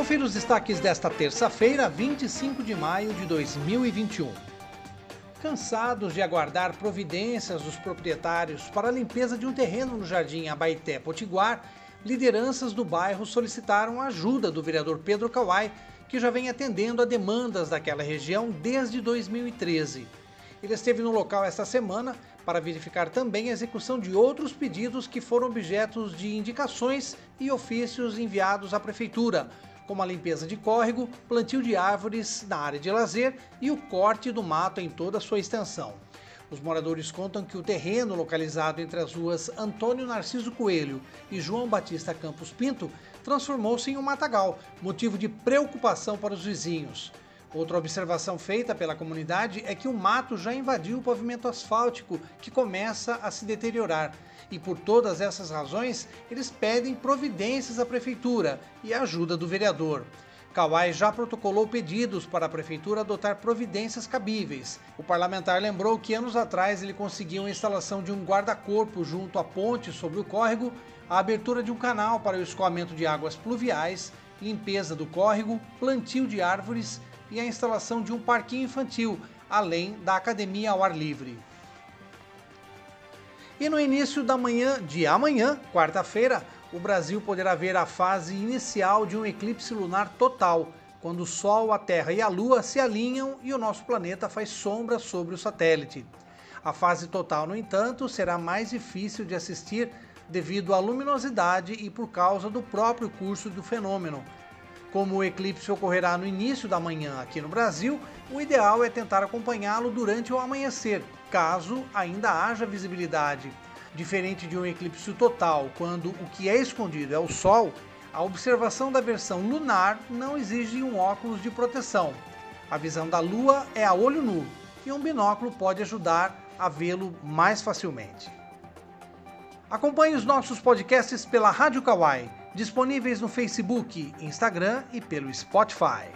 Confira os destaques desta terça-feira, 25 de maio de 2021. Cansados de aguardar providências dos proprietários para a limpeza de um terreno no Jardim Abaité Potiguar, lideranças do bairro solicitaram a ajuda do vereador Pedro Kawai, que já vem atendendo a demandas daquela região desde 2013. Ele esteve no local esta semana para verificar também a execução de outros pedidos que foram objetos de indicações e ofícios enviados à prefeitura, como a limpeza de córrego, plantio de árvores na área de lazer e o corte do mato em toda a sua extensão. Os moradores contam que o terreno localizado entre as ruas Antônio Narciso Coelho e João Batista Campos Pinto transformou-se em um matagal, motivo de preocupação para os vizinhos. Outra observação feita pela comunidade é que o mato já invadiu o pavimento asfáltico, que começa a se deteriorar. E por todas essas razões, eles pedem providências à prefeitura e a ajuda do vereador. Kawai já protocolou pedidos para a prefeitura adotar providências cabíveis. O parlamentar lembrou que anos atrás ele conseguiu a instalação de um guarda-corpo junto à ponte sobre o córrego, a abertura de um canal para o escoamento de águas pluviais, limpeza do córrego, plantio de árvores e a instalação de um parquinho infantil, além da academia ao ar livre. E no início da manhã de amanhã, quarta-feira, o Brasil poderá ver a fase inicial de um eclipse lunar total, quando o Sol, a Terra e a Lua se alinham e o nosso planeta faz sombra sobre o satélite. A fase total, no entanto, será mais difícil de assistir devido à luminosidade e por causa do próprio curso do fenômeno, como o eclipse ocorrerá no início da manhã aqui no Brasil, o ideal é tentar acompanhá-lo durante o amanhecer, caso ainda haja visibilidade. Diferente de um eclipse total, quando o que é escondido é o Sol, a observação da versão lunar não exige um óculos de proteção. A visão da Lua é a olho nu e um binóculo pode ajudar a vê-lo mais facilmente. Acompanhe os nossos podcasts pela Rádio Kawai disponíveis no Facebook, Instagram e pelo Spotify.